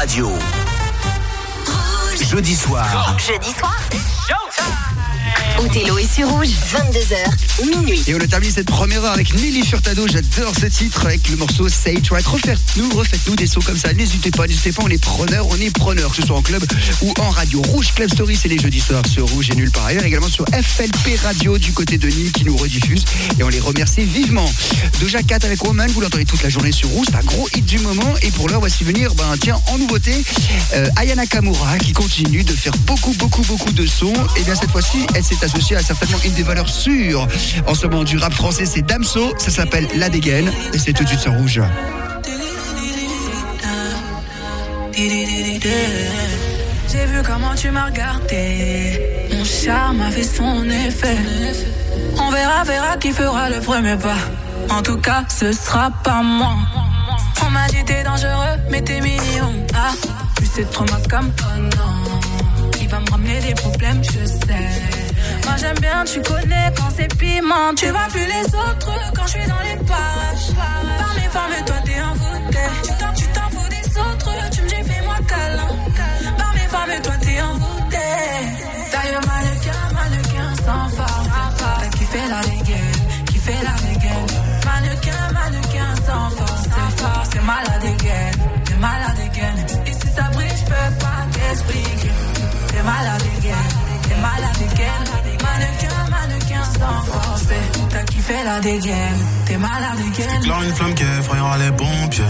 Radio. Jeudi soir. Jeudi soir. Othello est sur rouge, 22h, minuit. Et on terminé cette première heure avec Nelly Furtado. J'adore ce titre avec le morceau Say Track. Refaites-nous, refaites-nous des sons comme ça. N'hésitez pas, n'hésitez pas, on est preneurs, on est preneurs, que ce soit en club ou en radio. Rouge Club Story, c'est les jeudis soirs sur Rouge et nulle part ailleurs. Également sur FLP Radio du côté de Nîmes qui nous rediffuse. Et on les remercie vivement. Doja Cat avec Woman, vous l'entendez toute la journée sur Rouge. C'est un gros hit du moment. Et pour l'heure, voici venir, ben tiens, en nouveauté, euh, Ayana Kamura qui continue de faire beaucoup, beaucoup, beaucoup de sons. Et bien cette fois-ci, elle s'est associée à certainement une des valeurs sûres en ce moment du rap français, c'est Damso. Ça s'appelle La Dégaine et c'est tout de suite sur Rouge. J'ai vu comment tu m'as regardé. Mon charme a fait son effet. On verra, verra qui fera le premier pas. En tout cas, ce sera pas moi. On m'a dit t'es dangereux, mais t'es mignon. Ah, plus c'est trop ma comme oh non. Il va me ramener des problèmes, je sais. J'aime bien, tu connais quand c'est piment. Tu vois plus les autres quand je suis dans les parages. Par mes femmes, toi t'es envoûté. Tu t'en, tu t'en fous des autres, tu me dis fais-moi câlin. Par mes femmes, toi t'es envoûté. D'ailleurs, mannequin, mannequin sans force. T'as kiffé la dégaine, kiffé la dégaine. Mannequin, mannequin sans force. C'est fort, c'est malade dégaine, t'es malade dégaine. Et si ça brille, je peux pas t'expliquer. T'es malade dégaine, t'es malade dégaine. Mannequin, mannequin. T'as kiffé la dégaine, t'es malade dégaine. Là une flamme qui effrayera les pompiers.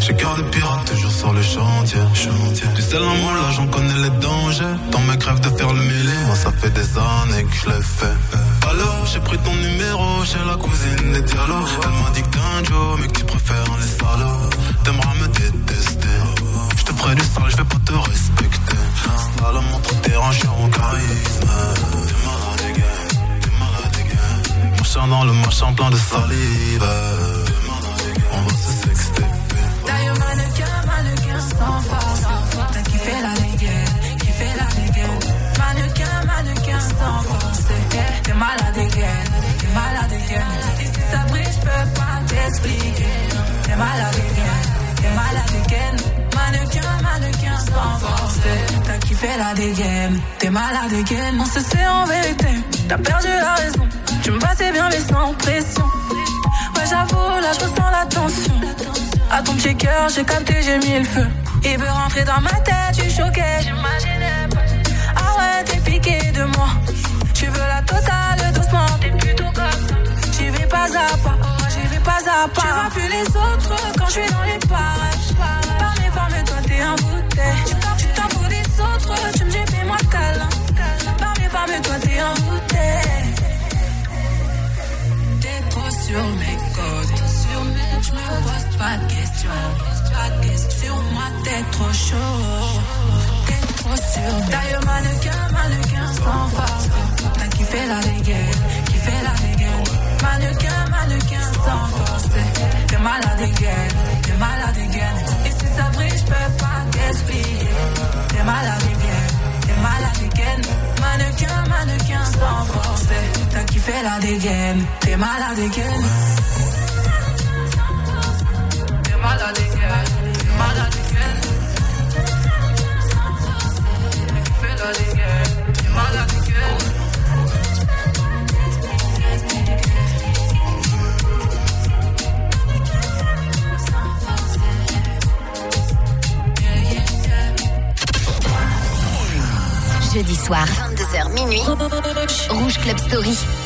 J'ai cœur de pirate toujours sur le chantier. chantier. Tu sais l'amour là j'en connais les dangers. Dans mes crèves de faire le mêlé, moi ça fait des années que je l'ai fait. Alors j'ai pris ton numéro chez la cousine des dialogues. Elle m'a dit que t'es un Joe mais que tu préfères les salauds. T'aimeras me détester. Ferai du sale, je vais pas te respecter. Slalom entre tes ranchers en charisme. T'es malade, gars. T'es malade, gars. Marchant dans le marchand plein de salive. On va se sexter. D'ailleurs, mannequin, mannequin sans force. T'as kiffé la dégaine, kiffé la dégaine. Mannequin, mannequin sans force. T'es malade dégaine, t'es malade dégaine. Et si ça brille, je peux pas t'expliquer. T'es malade dégaine, t'es malade. Mannequin, mannequin sans force. T'as kiffé la dégaine, t'es malade dégaine. On se sait en vérité, t'as perdu la raison. Tu me passais bien, mais sans pression. Ouais, j'avoue, là, je ressens la tension. À ton petit cœur, j'ai capté, j'ai mis le feu. Il veut rentrer dans ma tête, suis choquée. J'imaginais pas. Ah ouais, t'es piqué de moi. Tu veux la totale doucement. T'es plutôt comme ça. J'y vais pas à pas. Oh, j'y vais pas à pas. Tu vois plus les autres quand je suis dans les parages. Mes t'es. Tu t'en, tu t'en fous des autres. Tu me dis, fais-moi câlin. Par mes femmes, toi t'es envoûté. T'es trop sur mes côtes. Je me pose pas de questions. Sur ma tête trop chaud. T'es trop sur D'ailleurs, mannequin, mannequin sans force. T'as kiffé la dégaine, kiffé la dégaine. Mannequin, mannequin sans force. T'es malade dégaine, t'es malade dégaine. Peux pas t'expliquer. T'es malade dégaine, t'es malade. Mannequin, mannequin sans force. T'as kiffé la dégaine, t'es malade dégaine. T'es malade dégaine, t'es malade dégaine. T'as kiffé la dégaine, t'es malade Jeudi soir, 22h, minuit. Rouge Club Story.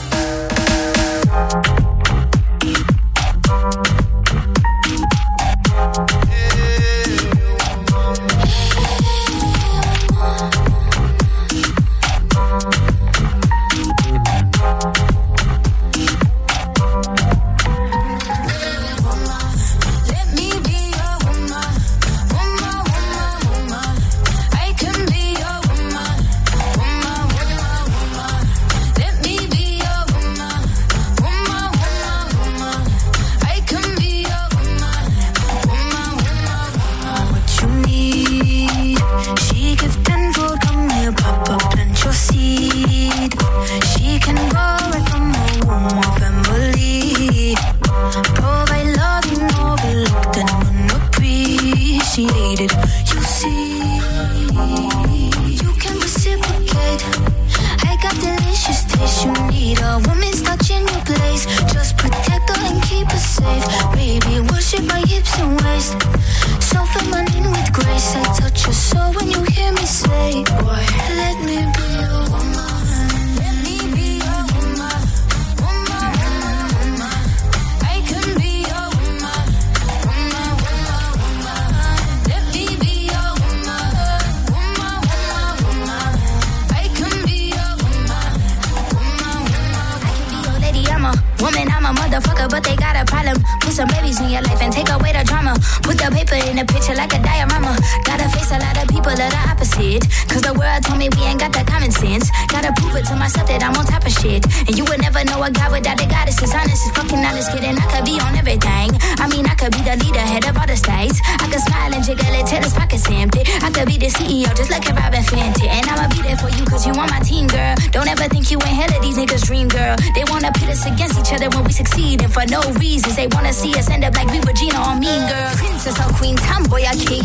till I could a mama. Gotta face a lot of people that I Cause the world told me we ain't got that common sense. Gotta prove it to myself that I'm on top of shit. And you would never know a guy without a goddess is honest as fucking honest kidding. I could be on everything. I mean, I could be the leader, head of all the states. I could smile and jiggle it till his pockets empty. I could be the CEO, just like a Robin Fenty. And I'ma be there for you, cause you on my team, girl. Don't ever think you ain't hell of these niggas' dream, girl. They wanna pit us against each other when we succeed, and for no reasons. They wanna see us end up like we were or Mean Girl. Princess or Queen, tomboy or king.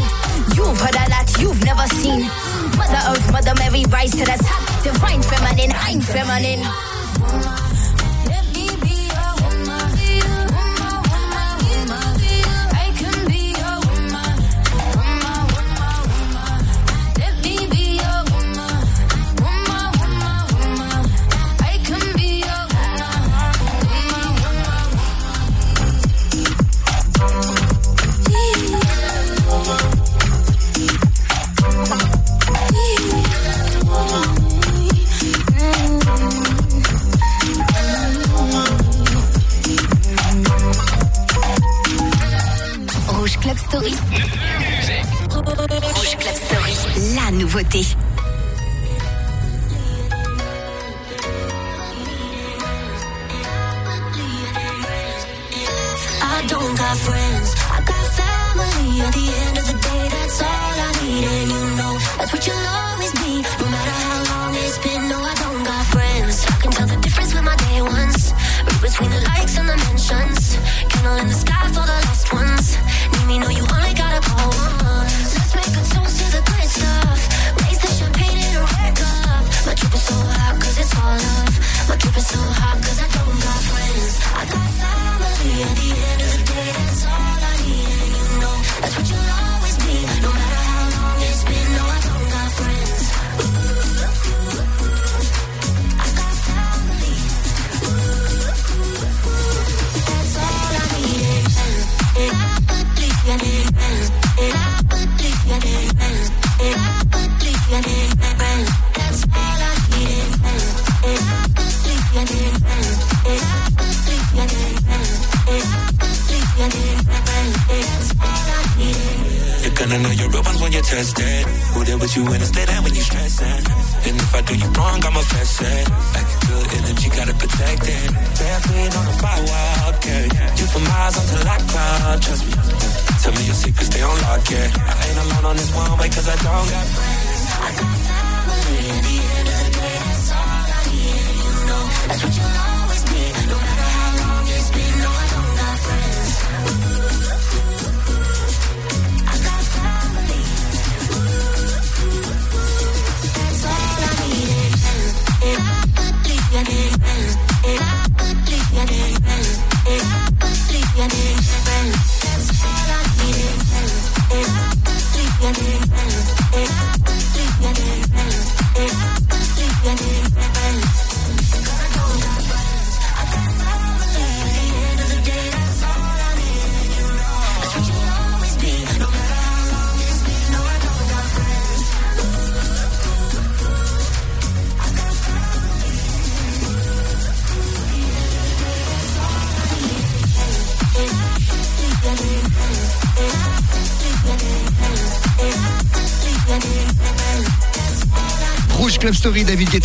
You've heard a lot you've never seen. Mother Earth, Mother Mary, rise to the top. Divine feminine, I'm feminine. Nouveauté.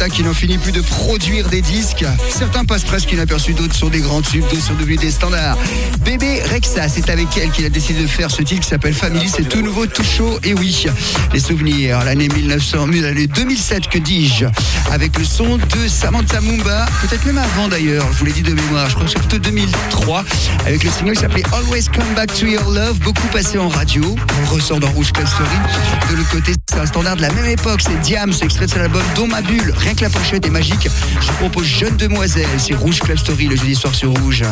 Qui n'en finit plus de produire des disques. Certains passent presque inaperçus, d'autres sur des grands tubes, d'autres sont devenus des standards. Bébé Rexa, c'est avec elle qu'il a décidé de faire ce titre qui s'appelle Family. C'est tout nouveau, tout chaud. Et oui, les souvenirs, l'année 1900, l'année 2007, que dis-je, avec le son de Samantha Mumba, peut-être même avant d'ailleurs, je vous l'ai dit de mémoire, je crois que c'est plutôt 2003, avec le single qui s'appelait Always Come Back to Your Love, beaucoup passé en radio. On ressort dans Rouge. De l'autre côté, c'est un standard de la même époque, c'est Diam, c'est extrait de son album Dans ma bulle. Rien que la pochette est magique. Je propose Jeune Demoiselle, c'est Rouge Club Story le jeudi soir sur Rouge.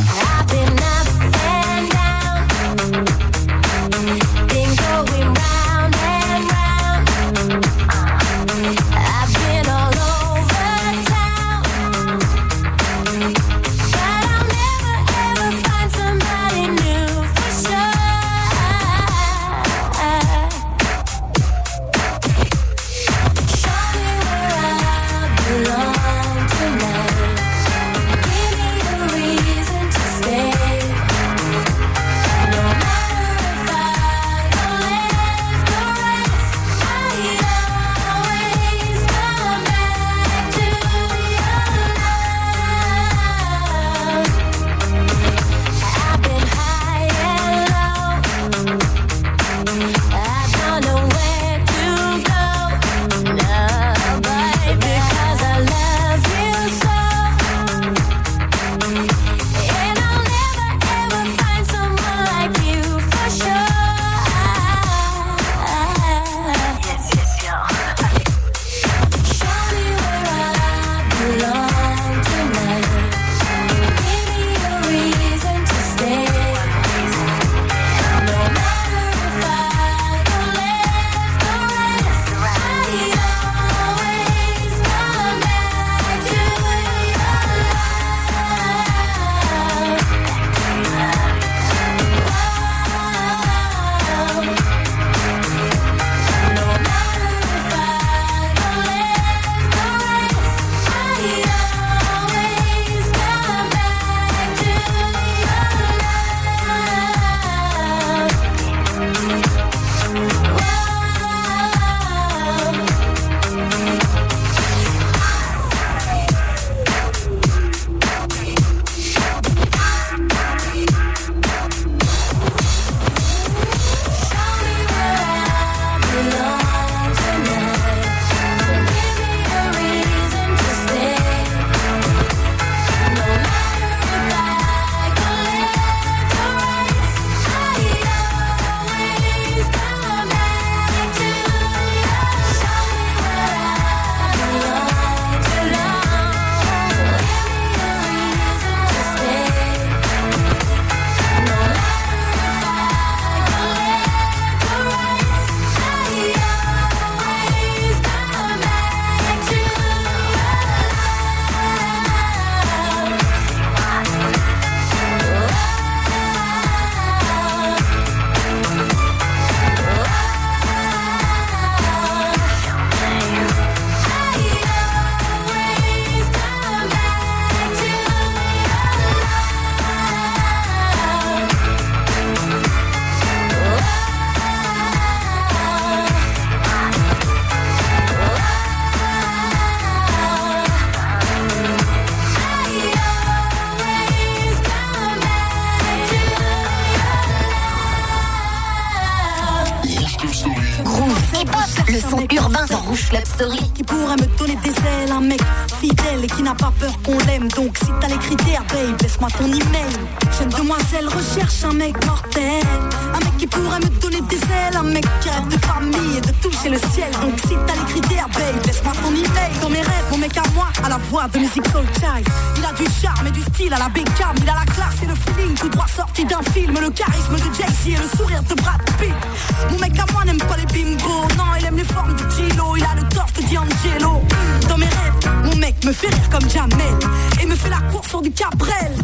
mon email. Jeune demoiselle recherche un mec mortel. Un mec qui pourrait me donner des ailes. Un mec qui rêve de famille et de toucher le ciel. Donc si t'as les critères, babe, laisse-moi ton email. Dans mes rêves, mon mec à moi, à la voix de musique soul. Il a du charme et du style à la Beckham. Il a la classe et le feeling tout droit sorti d'un film. Le charisme de Jay-Z et le sourire de Brad Pitt. Mon mec à moi n'aime pas les bimbos. Non, il aime les formes du kilo. Il a le torse de D'Angelo. Dans mes rêves, mon mec me fait rire comme jamais. Fais la course sur du Cabrel.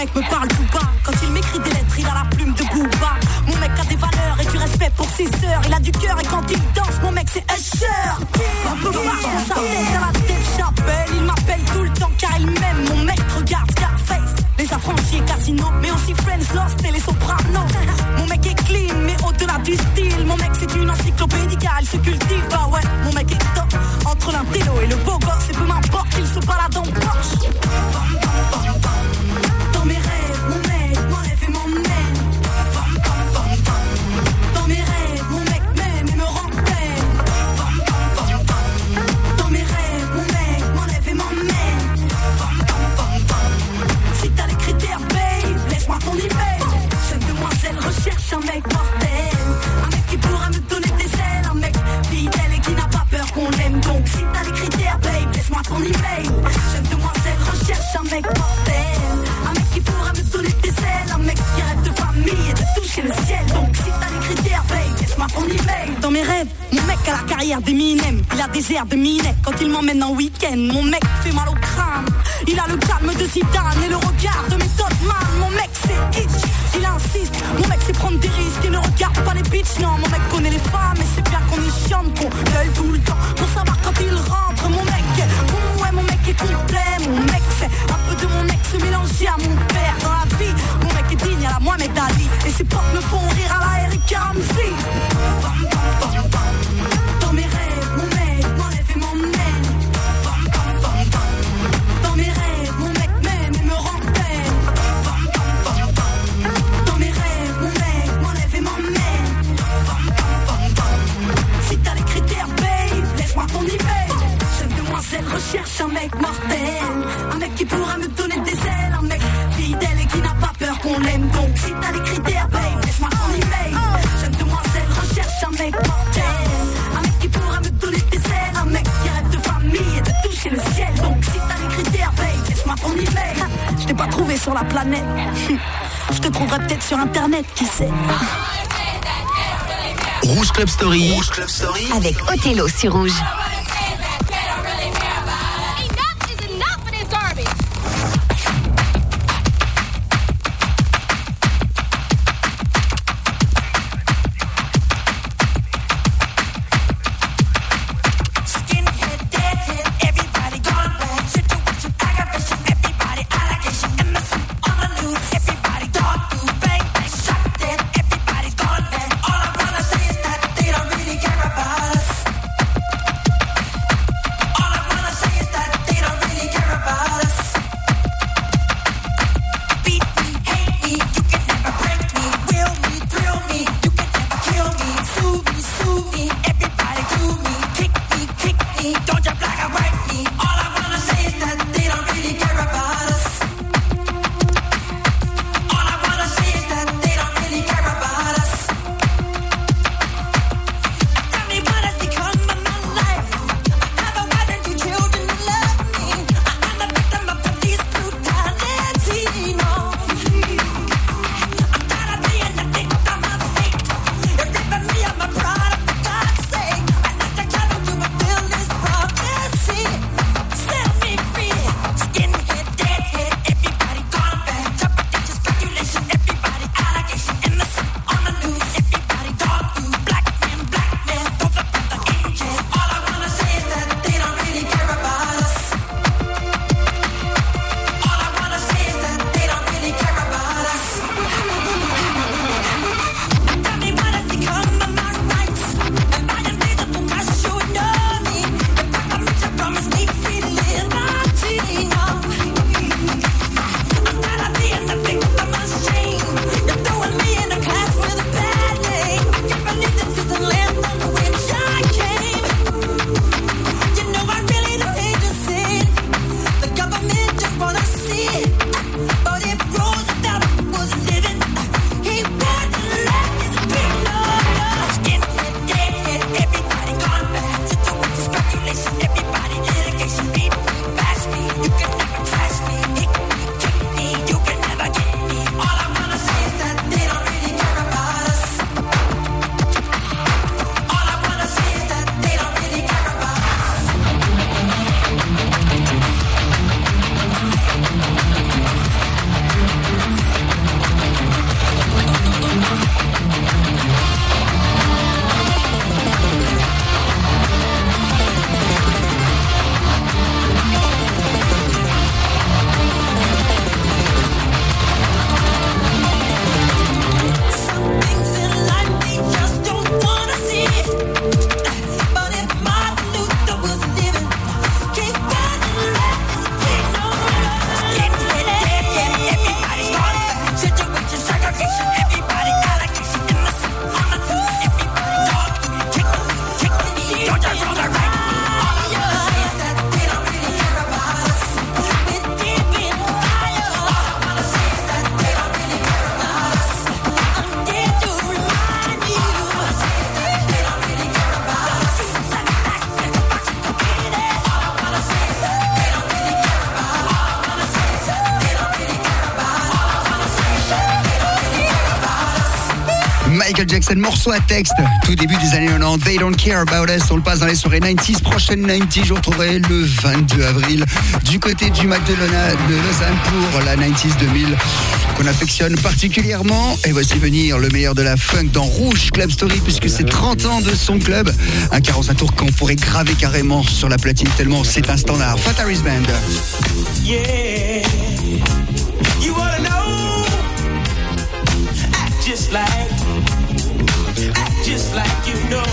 mec me parle il a des airs de minet quand il m'emmène en week-end. Mon mec fait mal au crâne, il a le calme de Zidane et le regard de méthode man. Mon mec c'est itch, il insiste, mon mec c'est prendre des risques et ne regarde pas les bitches. Non, mon mec connaît les femmes et c'est bien qu'on y chante, qu'on l'œil tout le temps pour savoir quand il rentre. Mon mec, bon, ouais, mon mec est complet, mon mec c'est un peu de mon ex mélangé à mon père. Dans la vie, mon mec est digne à la Mohamed Ali et ses potes me font rire. Avec Othello sur Rouge. Michael Jackson, morceau à texte. Tout début des années 90, They Don't Care About Us. On le passe dans les soirées 90s. Prochaine 90, je vous retrouverai le 22 avril du côté du Mac de, Lausanne pour la 90s 2000 qu'on affectionne particulièrement. Et voici venir le meilleur de la funk dans Rouge Club Story puisque c'est 30 ans de son club. Un 45 tours qu'on pourrait graver carrément sur la platine tellement c'est un standard. Fataris Band. Yeah. You know? Act just like, just like you know.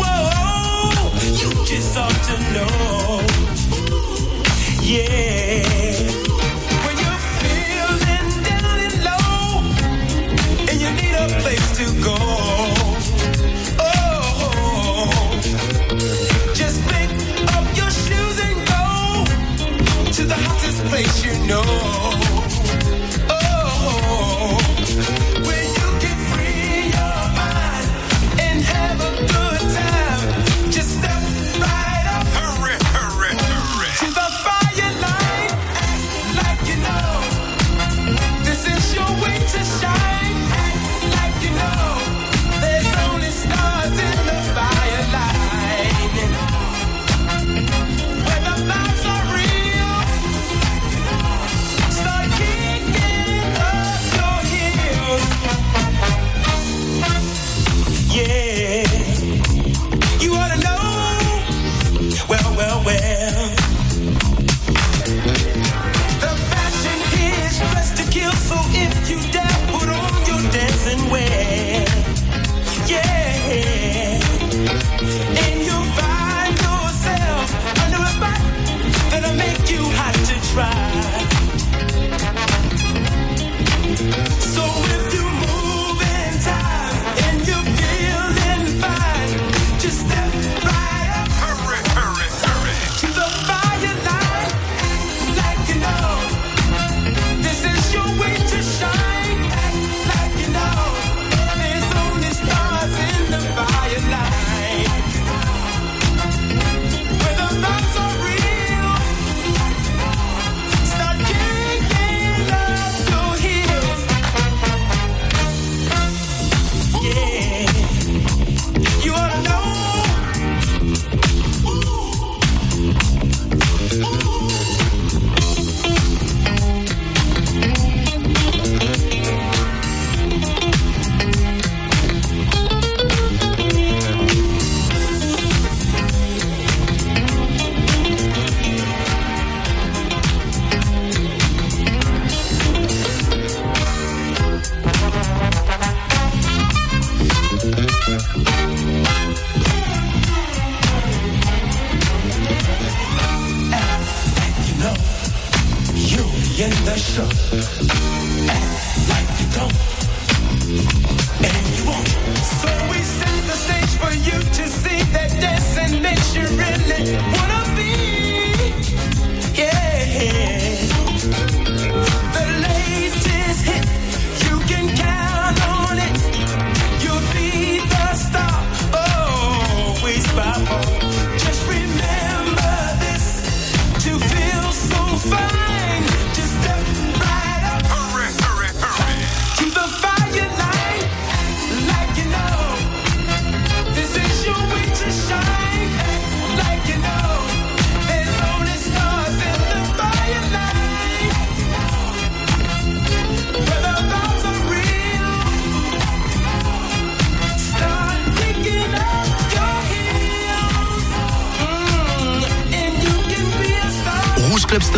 Whoa, you just ought to know. Yeah. When you're feeling down and low, and you need a place to go. Oh, just pick up your shoes and go to the hottest place you know. You in the show A like you don't And you won't. So we set the stage for you to see that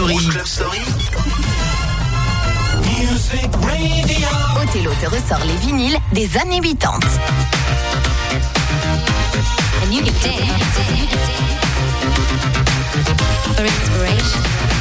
Story. Music Radio. Othello te ressort les vinyles des années 80. And you can dance for inspiration.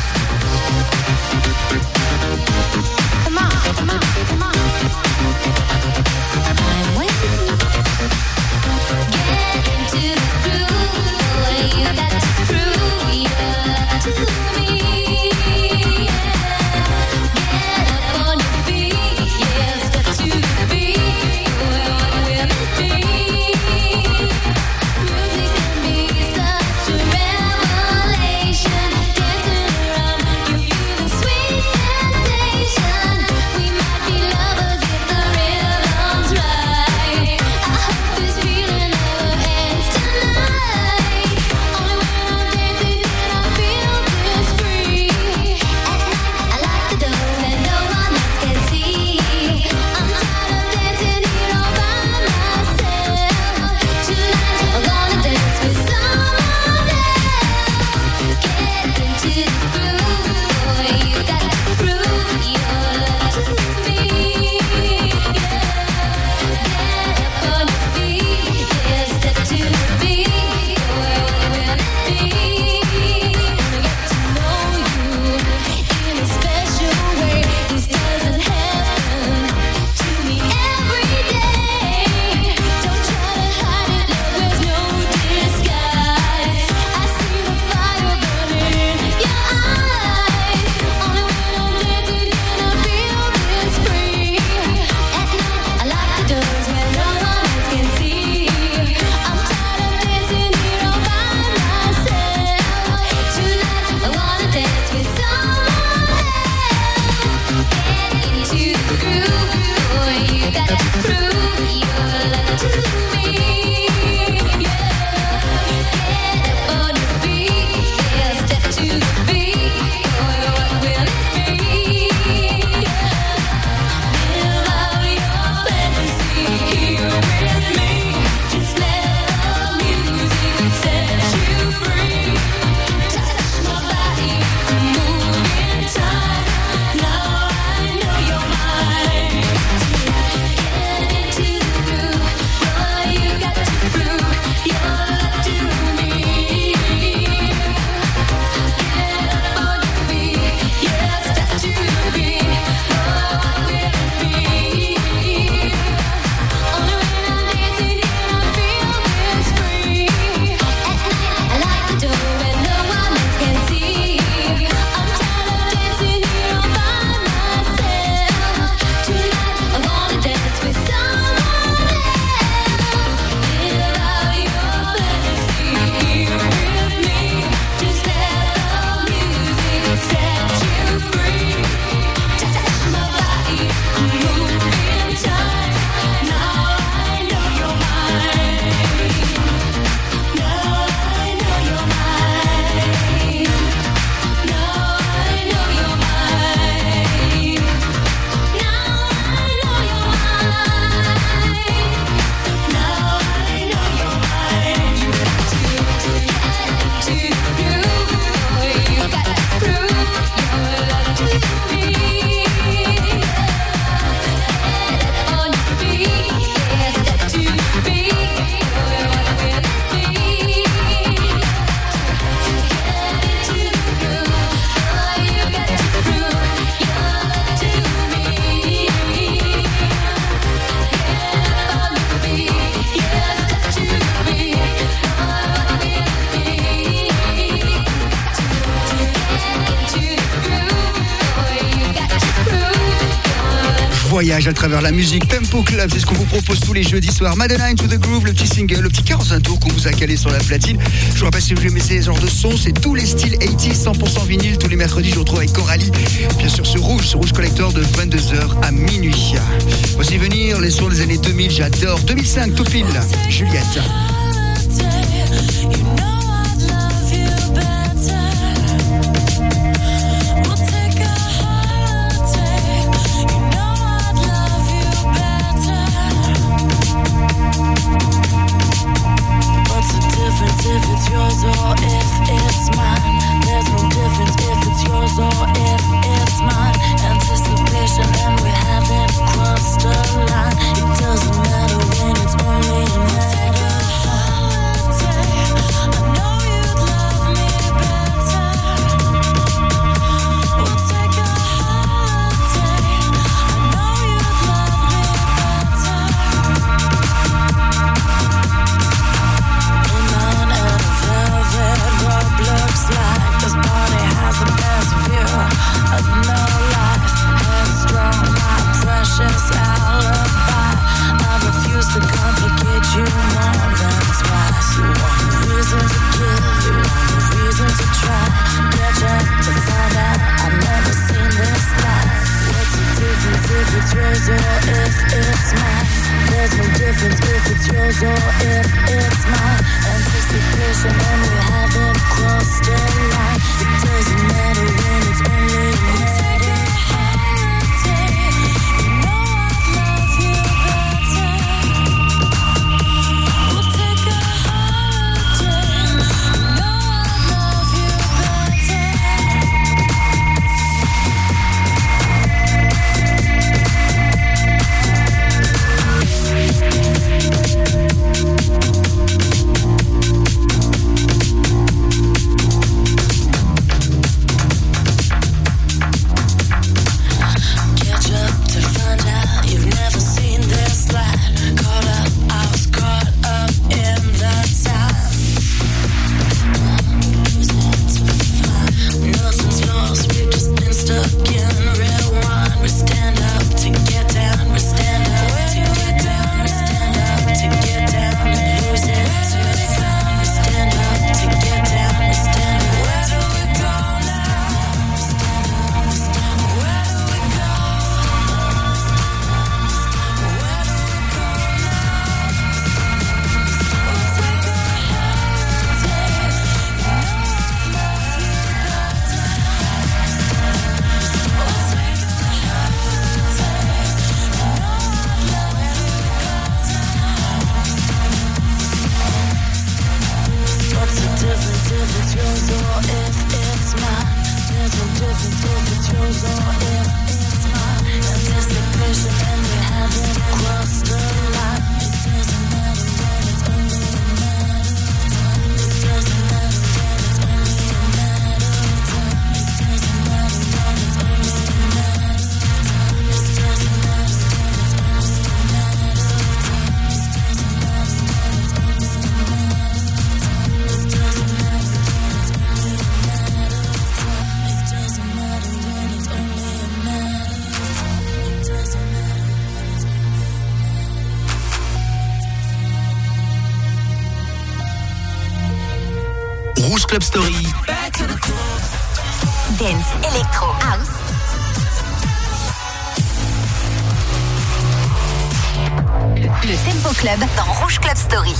La musique. Tempo Club, c'est ce qu'on vous propose tous les jeudis soirs. Madeleine to the Groove, le petit single, le petit 45 tours qu'on vous a calé sur la platine. Je vous rappelle si vous aimez ces genres de sons, c'est tous les styles 80 100% vinyle. Tous les mercredis, je vous retrouve avec Coralie. Bien sûr, sur Rouge, sur Rouge Collector de 22h à minuit. Voici venir les sons des années 2000, j'adore. 2005, tout pile. Juliette. Yours or if it's mine? There's no difference if it's yours or if it's mine. Anticipation and we haven't crossed the line. It doesn't matter when it's only a matter if it's yours or if it's mine? There's no difference if it's yours or if it's mine. Anticipation and we haven't crossed the line. It doesn't matter when it's only a Rouge Club Story. Dance, Electro, House. Le Tempo Club dans Rouge Club Story.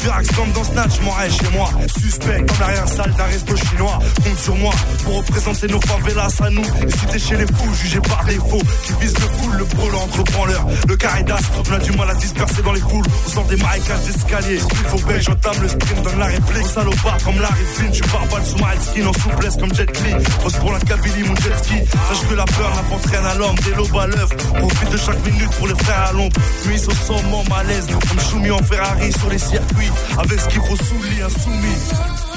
Virax comme dans Snatch, m'en chez moi. Suspect comme l'arrière salle d'un resto chinois. Sur moi pour représenter nos favelas à nous. Et si t'es chez les fous, jugé par défaut, qui vise le full, le brûlant entre branleurs. Le caridas, on a du mal à disperser dans les foules. Au centre des marécages d'escalier. Il faut belge, j'entame le sprint, donne la réplique. Salopard comme Larry Flynn, je suis barbare sous ma skin en souplesse comme Jet Li. Pose pour la Kabylie, mon jet ski. Sache que la peur n'apporte rien à l'homme, des lobes à l'œuvre. Profite de chaque minute pour les frères à l'ombre. Nuit au sommet, malaise, comme Choumi en Ferrari sur les circuits. Avec ce qu'il faut sous insoumis.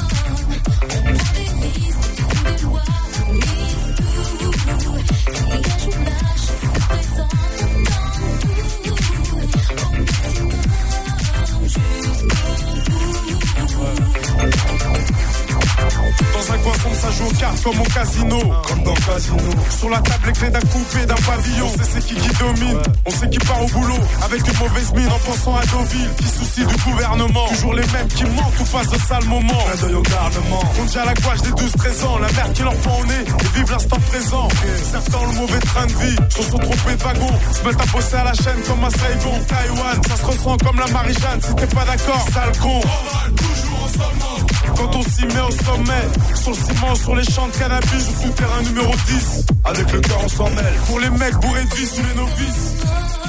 Comme au casino. Comme dans casino. Sur la table, les clés d'un coupé, d'un pavillon. On c'est qui qui domine. On sait qui part au boulot. Avec une mauvaise mine en pensant à Deauville. Qui soucie du gouvernement. Toujours les mêmes qui mentent ou passent de sale moment. Clin d'œil au garnement. On dit à la gouache des 12-13 ans. La mère qui leur prend au nez et vive l'instant présent. Certains ont le mauvais train de vie. Se sont trompés de wagon. Se mettent à bosser à la chaîne comme à Saigon. Taïwan, ça se ressent comme la Marie-Jeanne. Si t'es pas d'accord, sale con. Quand on s'y met au sommet, sur le ciment, sur les champs de cannabis, au souterrain numéro 10. Avec le cœur, on s'en mêle. Pour les mecs bourrés de vie sous les novices.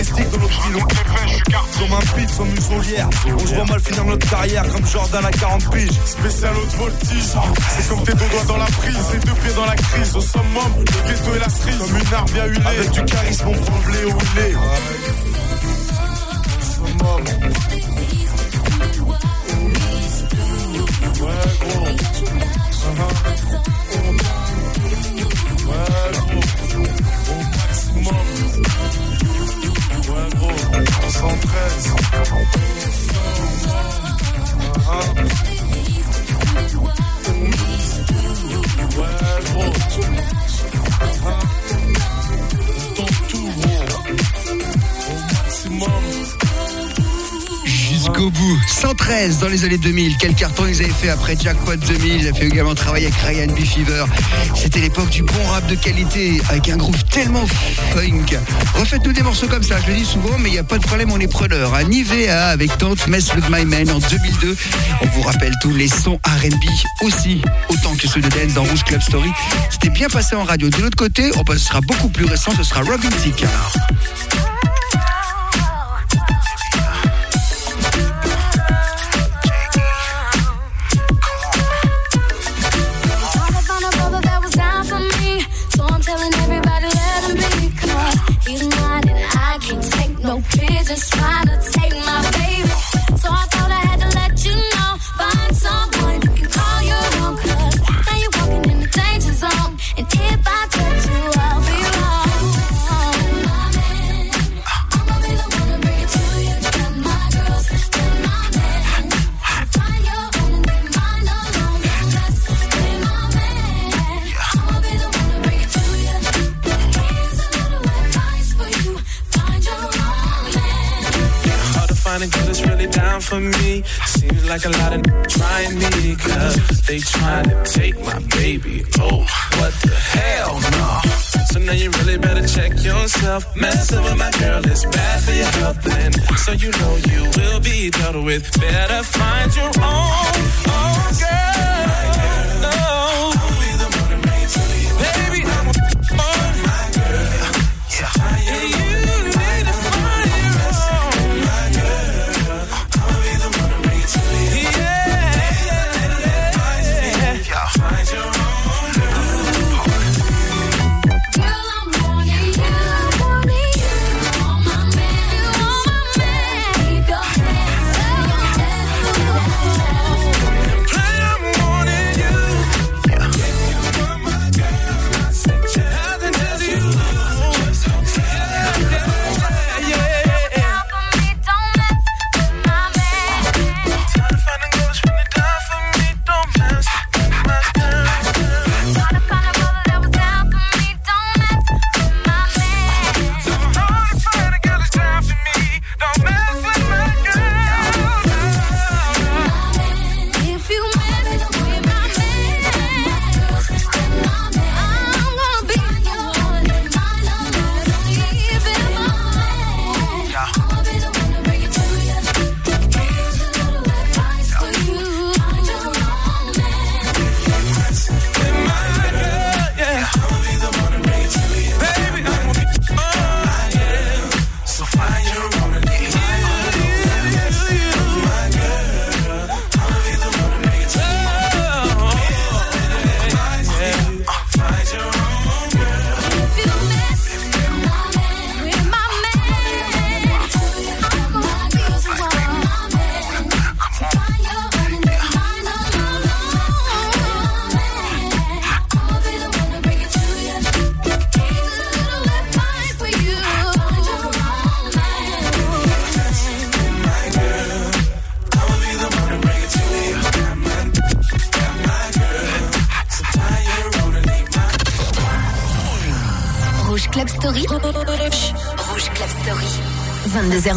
Comme la balistique de notre. Comme un pit, sans muselière. On se voit mal finir notre carrière comme Jordan à 40 piges. Spécial haute voltige. C'est comme tes deux doigts dans la prise, tes deux pieds dans la crise. Au summum, le ghetto et la cerise. Comme une arme bien huilée. Avec du charisme, on prend le blé au. Summum. 113 dans les années 2000. Quel carton ils avaient fait après Jackpot 2000. Ils fait également travailler avec Ryan B. C'était l'époque du bon rap de qualité avec un groove tellement funk. Refaites-nous des morceaux comme ça. Je le dis souvent, mais il n'y a pas de problème, on est preneur. Un Nivea avec Tante Mess with My Man en 2002. On vous rappelle tous les sons R&B aussi, autant que ceux de Dance dans Rouge Club Story. C'était bien passé en radio. De l'autre côté, oh bah, ce sera beaucoup plus récent. Ce sera Robin Thicke. just trying to yourself. Messing with my girl is bad for your health, and so you know you will be dealt with. Better find your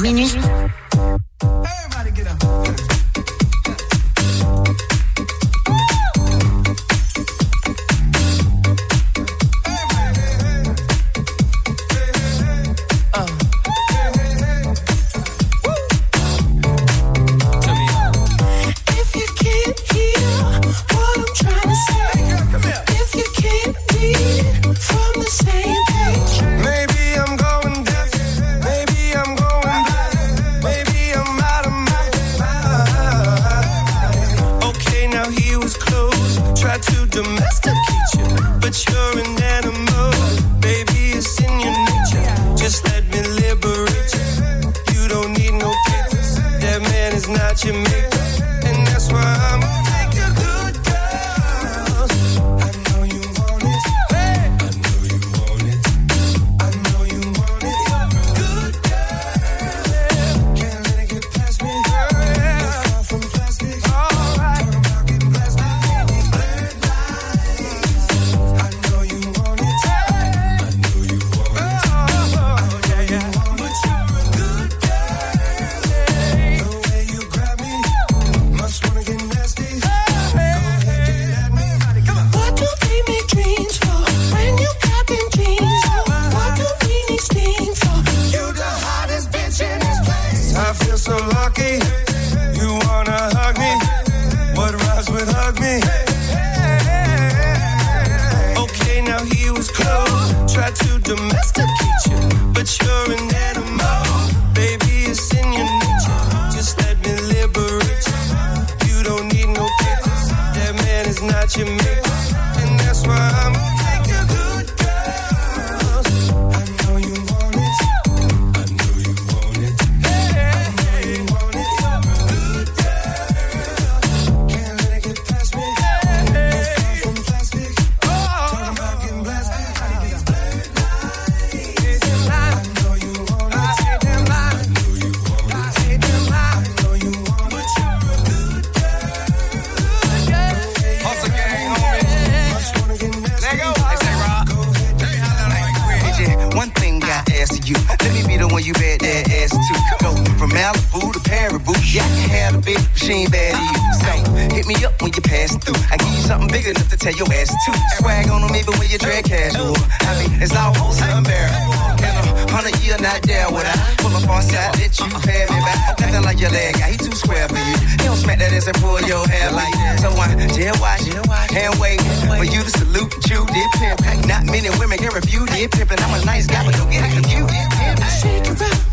minutes up when you pass through. I give you something big enough to tell your ass to. Swag on them even when you dress casual. I mean, it's almost unbearable. In a hundred year, not there when I pull up on side, let you pay me back. Nothing like your leg guy, he too square for you. He don't smack that ass and pull your hair like that. So I jail watch and wait for you to salute and chew did pimp. Not many women can refuse did pimp, and I'm a nice guy, but don't get it confused. Shake it up.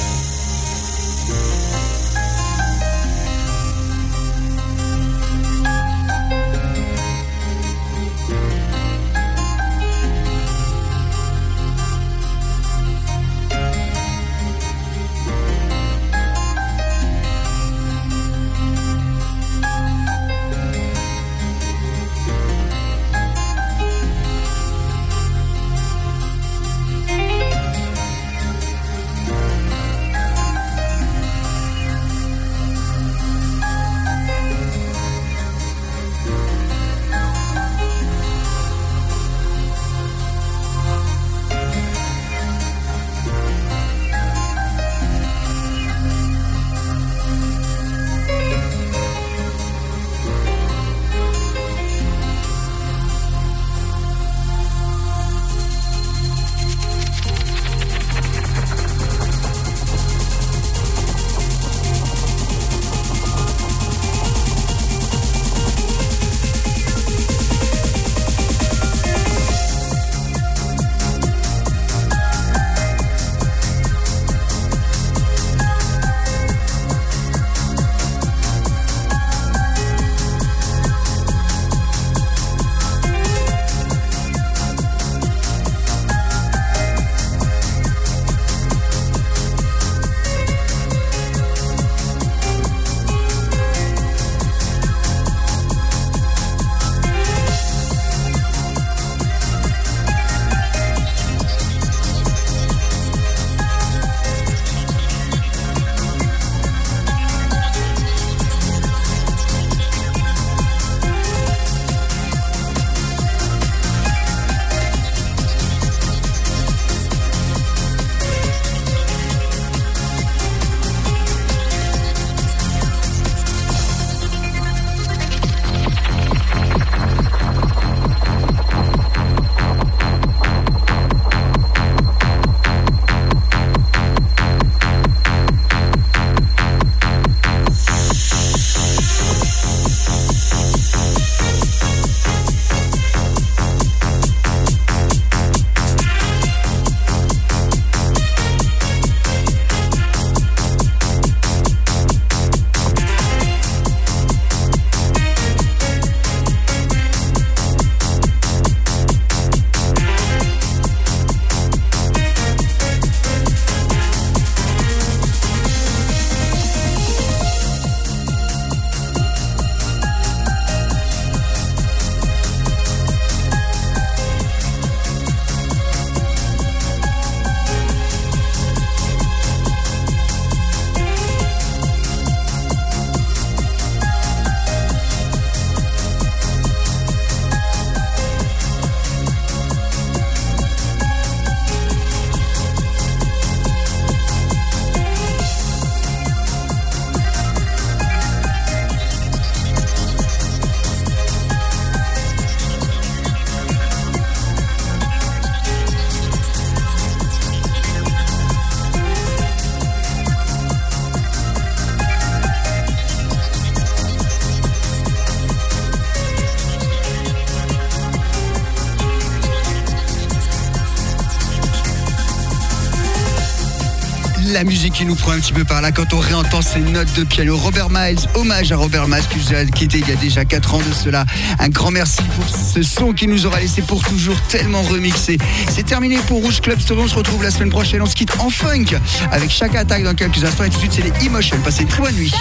Qui nous prend un petit peu par là quand on réentend ces notes de piano. Robert Miles, hommage à Robert Miles qui était il y a déjà 4 ans de cela. Un grand merci pour ce son qui nous aura laissé pour toujours tellement remixé. C'est terminé pour Rouge Club Story. On se retrouve la semaine prochaine. On se quitte en funk avec chaque attaque dans quelques instants. Et tout de suite, c'est les Emotion. Passez une très bonne nuit.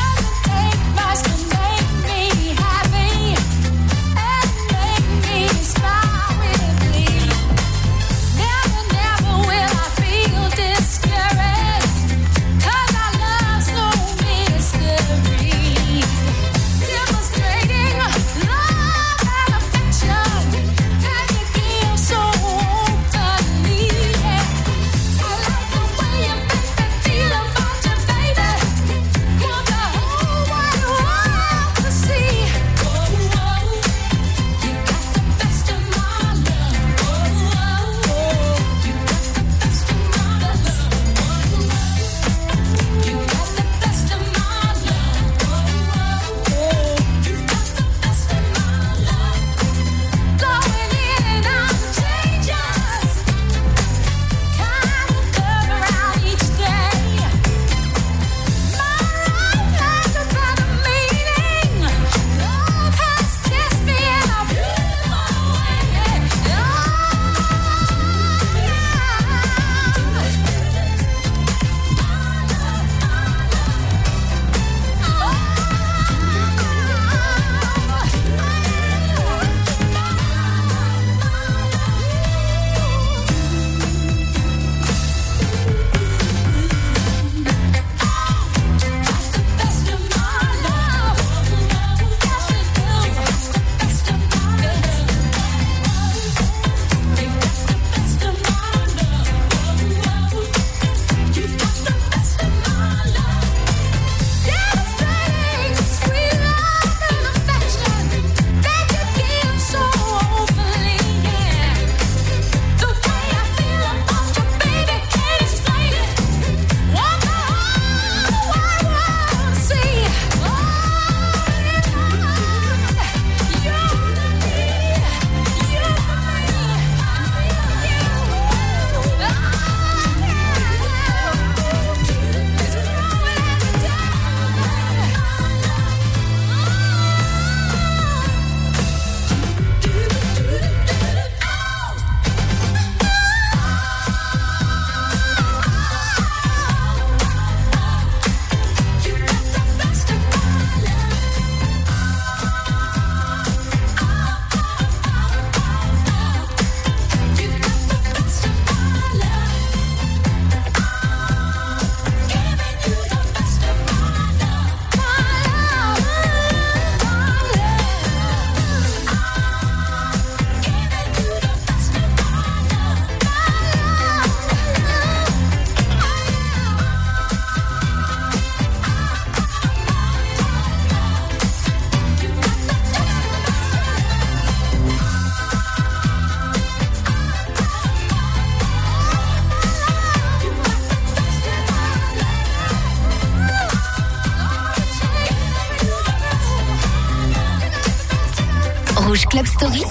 Rouge Club Story,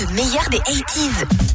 le meilleur des 80s.